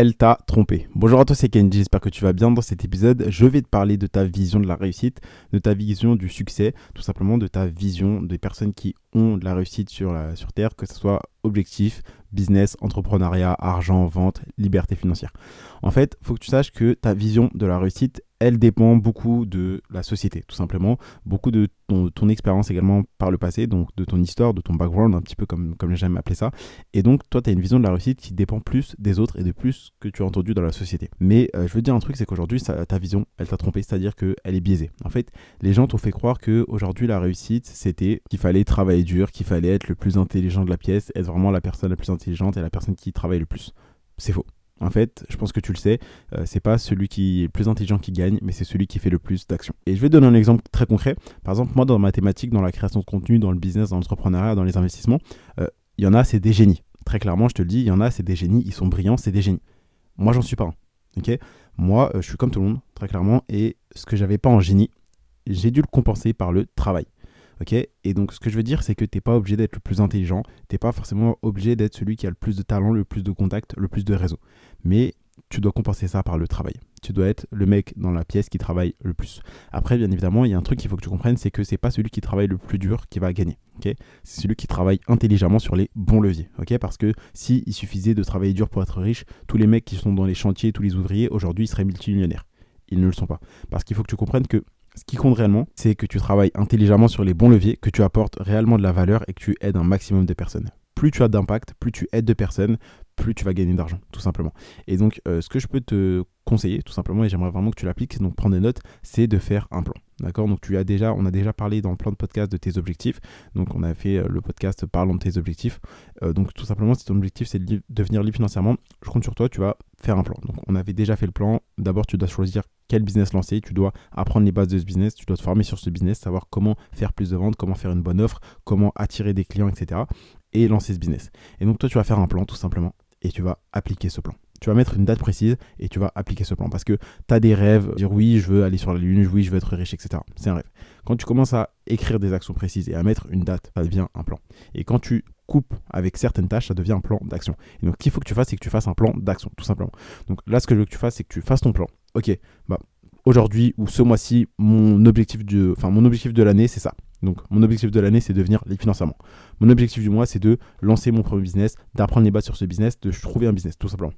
elle t'a trompé. Bonjour à toi, c'est Kenji, j'espère que tu vas bien. Dans cet épisode, je vais te parler de ta vision de la réussite, de ta vision du succès, tout simplement de ta vision des personnes qui ont de la réussite sur, sur Terre, que ce soit objectif, business, entrepreneuriat, argent, vente, liberté financière. En fait, il faut que tu saches que ta vision de la réussite, elle dépend beaucoup de la société, tout simplement, beaucoup de ton, expérience également par le passé, donc de ton histoire, de ton background, un petit peu comme, comme j'aime appeler ça. Et donc, toi, tu as une vision de la réussite qui dépend plus des autres et de plus que tu as entendu dans la société. Mais euh, je veux dire un truc, c'est qu'aujourd'hui, ta vision, elle t'a trompé, c'est-à-dire qu'elle est biaisée. En fait, les gens t'ont fait croire qu'aujourd'hui, la réussite, c'était qu'il fallait travailler dur, qu'il fallait être le plus intelligent de la pièce, être vraiment la personne la plus intelligente et la personne qui travaille le plus. C'est faux. En fait, je pense que tu le sais, euh, c'est pas celui qui est le plus intelligent qui gagne, mais c'est celui qui fait le plus d'actions. Et je vais te donner un exemple très concret. Par exemple, moi, dans ma thématique, dans la création de contenu, dans le business, dans l'entrepreneuriat, dans les investissements, euh, il y en a, c'est des génies. Très clairement, je te le dis, il y en a, c'est des génies, ils sont brillants, c'est des génies. Moi, j'en suis pas un. Moi, euh, je suis comme tout le monde, très clairement, et ce que j'avais pas en génie, j'ai dû le compenser par le travail. Ok Et donc, ce que je veux dire, c'est que tu n'es pas obligé d'être le plus intelligent, tu n'es pas forcément obligé d'être celui qui a le plus de talent, le plus de contacts, le plus de réseaux. Mais tu dois compenser ça par le travail. Tu dois être le mec dans la pièce qui travaille le plus. Après, bien évidemment, il y a un truc qu'il faut que tu comprennes, c'est que c'est pas celui qui travaille le plus dur qui va gagner. c'est celui qui travaille intelligemment sur les bons leviers. Parce que si il suffisait de travailler dur pour être riche, tous les mecs qui sont dans les chantiers, tous les ouvriers, aujourd'hui, seraient multimillionnaires. Ils ne le sont pas. Parce qu'il faut que tu comprennes que ce qui compte réellement, c'est que tu travailles intelligemment sur les bons leviers, que tu apportes réellement de la valeur et que tu aides un maximum de personnes. Plus tu as d'impact, plus tu aides de personnes, plus tu vas gagner d'argent, tout simplement. Et donc, euh, ce que je peux te conseiller, tout simplement, et j'aimerais vraiment que tu l'appliques, donc prendre des notes, c'est de faire un plan. D'accord? Donc, tu as déjà, on a déjà parlé dans le plan de podcast de tes objectifs. Donc, on a fait euh, le podcast Parlons de tes objectifs. Euh, donc, tout simplement, si ton objectif c'est de devenir libre financièrement, je compte sur toi, tu vas faire un plan. Donc, on avait déjà fait le plan. D'abord, tu dois choisir quel business lancer, tu dois apprendre les bases de ce business, tu dois te former sur ce business, savoir comment faire plus de ventes, comment faire une bonne offre, comment attirer des clients, etc. Et lancer ce business. Et donc toi, tu vas faire un plan tout simplement et tu vas appliquer ce plan. Tu vas mettre une date précise et tu vas appliquer ce plan parce que tu as des rêves, dire oui, je veux aller sur la lune, oui, je veux être riche, etc. C'est un rêve. Quand tu commences à écrire des actions précises et à mettre une date, ça devient un plan. Et quand tu coupes avec certaines tâches, ça devient un plan d'action. Et donc, ce qu'il faut que tu fasses, c'est que tu fasses un plan d'action, tout simplement. Donc là, ce que je veux que tu fasses, c'est que tu fasses ton plan. Ok, bah aujourd'hui ou ce mois-ci, mon objectif de, enfin, mon objectif de l'année, c'est ça. Donc, mon objectif de l'année, c'est de devenir financièrement. Mon objectif du mois, c'est de lancer mon premier business, d'apprendre les bases sur ce business, de trouver un business, tout simplement.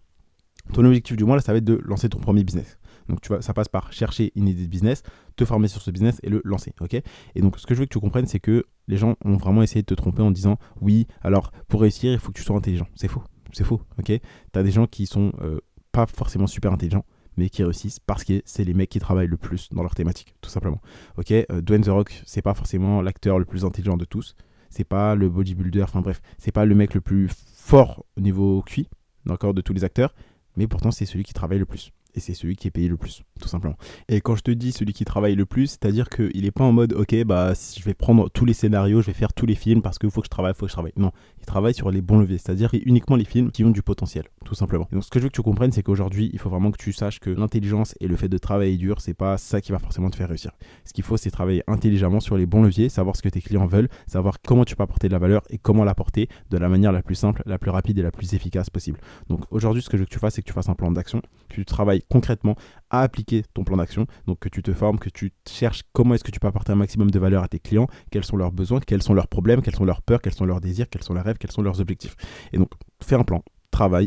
Ton objectif du mois, là, ça va être de lancer ton premier business. Donc, tu vois, ça passe par chercher une idée de business, te former sur ce business et le lancer. ok? Et donc, ce que je veux que tu comprennes, c'est que les gens ont vraiment essayé de te tromper en disant oui, alors pour réussir, il faut que tu sois intelligent. C'est faux. C'est faux. ok? Tu as des gens qui sont euh, pas forcément super intelligents mais qui réussissent parce que c'est les mecs qui travaillent le plus dans leur thématique, tout simplement. Ok, euh, Dwayne The Rock, c'est pas forcément l'acteur le plus intelligent de tous, c'est pas le bodybuilder, enfin bref, c'est pas le mec le plus fort au niveau QI, d'accord, de tous les acteurs, mais pourtant c'est celui qui travaille le plus. Et c'est celui qui est payé le plus, tout simplement. Et quand je te dis celui qui travaille le plus, c'est-à-dire qu'il n'est pas en mode, ok, bah, je vais prendre tous les scénarios, je vais faire tous les films parce qu'il faut que je travaille, il faut que je travaille. Non, il travaille sur les bons leviers, c'est-à-dire uniquement les films qui ont du potentiel, tout simplement. donc, ce que je veux que tu comprennes, c'est qu'aujourd'hui, il faut vraiment que tu saches que l'intelligence et le fait de travailler dur, c'est pas ça qui va forcément te faire réussir. Ce qu'il faut, c'est travailler intelligemment sur les bons leviers, savoir ce que tes clients veulent, savoir comment tu peux apporter de la valeur et comment l'apporter de la manière la plus simple, la plus rapide et la plus efficace possible. Donc, aujourd'hui, ce que je veux que tu fasses, c'est que tu fasses un plan d'action, que tu travailles concrètement à appliquer ton plan d'action. Donc que tu te formes, que tu cherches comment est-ce que tu peux apporter un maximum de valeur à tes clients, quels sont leurs besoins, quels sont leurs problèmes, quelles sont leurs peurs, quels sont leurs désirs, quels sont leurs rêves, quels sont leurs objectifs. Et donc fais un plan,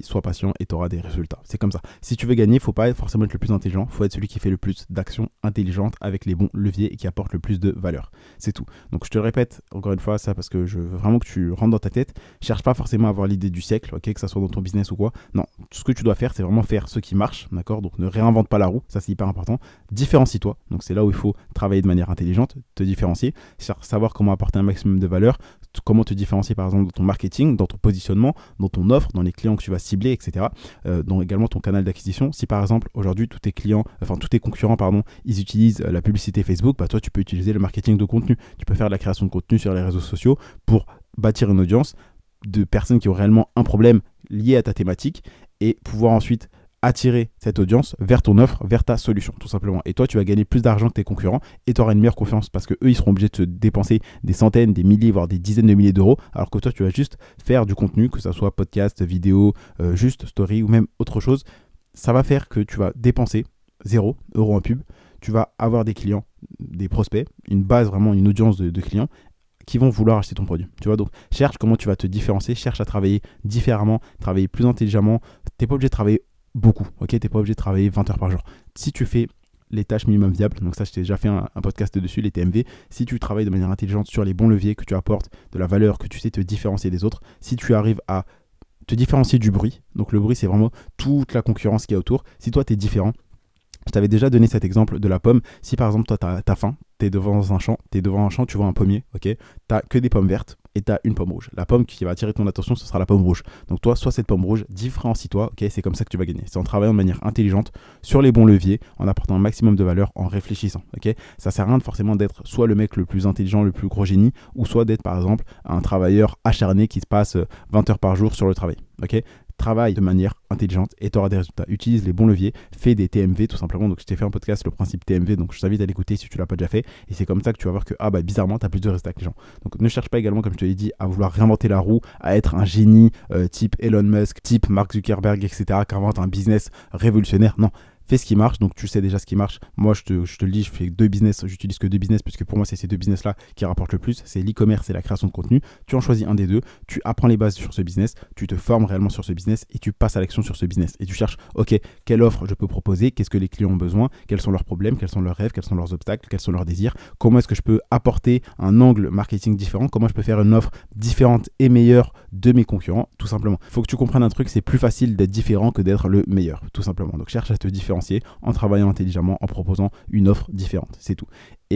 sois patient et tu auras des résultats. C'est comme ça. Si tu veux gagner, faut pas forcément être le plus intelligent, faut être celui qui fait le plus d'actions intelligentes avec les bons leviers et qui apporte le plus de valeur. C'est tout. Donc je te répète encore une fois ça parce que je veux vraiment que tu rentres dans ta tête. Cherche pas forcément à avoir l'idée du siècle, ok, que ça soit dans ton business ou quoi. Non, ce que tu dois faire, c'est vraiment faire ce qui marche, d'accord? Donc ne réinvente pas la roue, ça c'est hyper important. Différencie-toi. Donc c'est là où il faut travailler de manière intelligente, te différencier, savoir comment apporter un maximum de valeur, comment te différencier par exemple dans ton marketing, dans ton positionnement, dans ton offre, dans les clients que tu vas cibler, etc. Euh, dans également ton canal d'acquisition. Si par exemple aujourd'hui tous tes clients, enfin tous tes concurrents, pardon, ils utilisent euh, la publicité Facebook, bah toi tu peux utiliser le marketing de contenu. Tu peux faire de la création de contenu sur les réseaux sociaux pour bâtir une audience de personnes qui ont réellement un problème lié à ta thématique et pouvoir ensuite attirer cette audience vers ton offre, vers ta solution, tout simplement. Et toi, tu vas gagner plus d'argent que tes concurrents et tu auras une meilleure confiance parce que eux, ils seront obligés de te dépenser des centaines, des milliers, voire des dizaines de milliers d'euros, alors que toi, tu vas juste faire du contenu, que ce soit podcast, vidéo, euh, juste story ou même autre chose ça va faire que tu vas dépenser 0 euros en pub, tu vas avoir des clients, des prospects, une base vraiment, une audience de, clients qui vont vouloir acheter ton produit. Tu vois, donc cherche comment tu vas te différencier, cherche à travailler différemment, travailler plus intelligemment. Tu n'es pas obligé de travailler beaucoup, ok Tu n'es pas obligé de travailler 20 heures par jour. Si tu fais les tâches minimum viables, donc ça je t'ai déjà fait un, podcast dessus, les TMV, si tu travailles de manière intelligente sur les bons leviers, que tu apportes de la valeur, que tu sais te différencier des autres, si tu arrives à te différencier du bruit, donc le bruit c'est vraiment toute la concurrence qui est autour, si toi tu es différent, je t'avais déjà donné cet exemple de la pomme. Si par exemple, toi, tu as, faim, tu es devant un champ, tu es devant un champ, tu vois un pommier, ok Tu que des pommes vertes et tu as une pomme rouge. La pomme qui va attirer ton attention, ce sera la pomme rouge. Donc toi, soit cette pomme rouge, différencie-toi, ok C'est comme ça que tu vas gagner. C'est en travaillant de manière intelligente sur les bons leviers, en apportant un maximum de valeur, en réfléchissant, ok Ça sert à rien forcément d'être soit le mec le plus intelligent, le plus gros génie, ou soit d'être par exemple un travailleur acharné qui se passe 20 heures par jour sur le travail, travaille de manière intelligente et tu auras des résultats. Utilise les bons leviers, fais des TMV tout simplement. Donc je t'ai fait un podcast le principe TMV, donc je t'invite à l'écouter si tu l'as pas déjà fait. Et c'est comme ça que tu vas voir que ah bah bizarrement tu as plus de résultats que les gens. Donc ne cherche pas également, comme je te l'ai dit, à vouloir réinventer la roue, à être un génie euh, type Elon Musk, type Mark Zuckerberg, etc. qui invente un business révolutionnaire. Non, fais ce qui marche. Donc tu sais déjà ce qui marche. Moi, je te, je te le dis, je fais deux business. J'utilise que deux business puisque pour moi, c'est ces deux business-là qui rapportent le plus. C'est l'e-commerce et la création de contenu. Tu en choisis un des deux. Tu apprends les bases sur ce business. Tu te formes réellement sur ce business et tu passes à l'action sur ce business. Et tu cherches, OK, quelle offre je peux proposer? Qu'est-ce que les clients ont besoin? Quels sont leurs problèmes? Quels sont leurs rêves? Quels sont leurs obstacles? Quels sont leurs désirs? Comment est-ce que je peux apporter un angle marketing différent? Comment je peux faire une offre différente et meilleure de mes concurrents? Tout simplement. Il faut que tu comprennes un truc, c'est plus facile d'être différent que d'être le meilleur. Tout simplement. Donc cherche à te différencier en travaillant intelligemment, en proposant une offre différente. C'est tout.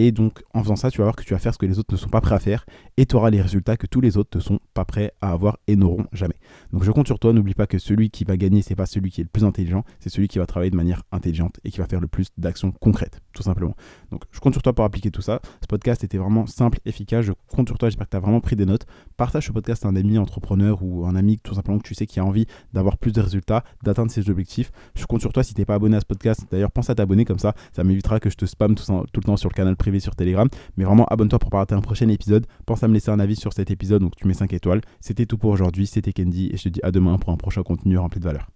Et donc, en faisant ça, tu vas voir que tu vas faire ce que les autres ne sont pas prêts à faire et tu auras les résultats que tous les autres ne sont pas prêts à avoir et n'auront jamais. Donc, je compte sur toi. N'oublie pas que celui qui va gagner, c'est pas celui qui est le plus intelligent, c'est celui qui va travailler de manière intelligente et qui va faire le plus d'actions concrètes, tout simplement. Donc, je compte sur toi pour appliquer tout ça. Ce podcast était vraiment simple, efficace. Je compte sur toi. J'espère que tu as vraiment pris des notes. Partage ce podcast à un ami entrepreneur ou un ami tout simplement que tu sais qui a envie d'avoir plus de résultats, d'atteindre ses objectifs. Je compte sur toi si tu n'es pas abonné à ce podcast. D'ailleurs, pense à t'abonner comme ça. Ça m'évitera que je te spam tout, tout le temps sur le canal sur Telegram. Mais vraiment, abonne-toi pour pas rater un prochain épisode. Pense à me laisser un avis sur cet épisode, donc tu mets 5 étoiles. C'était tout pour aujourd'hui, c'était Candy, et je te dis à demain pour un prochain contenu rempli de valeur.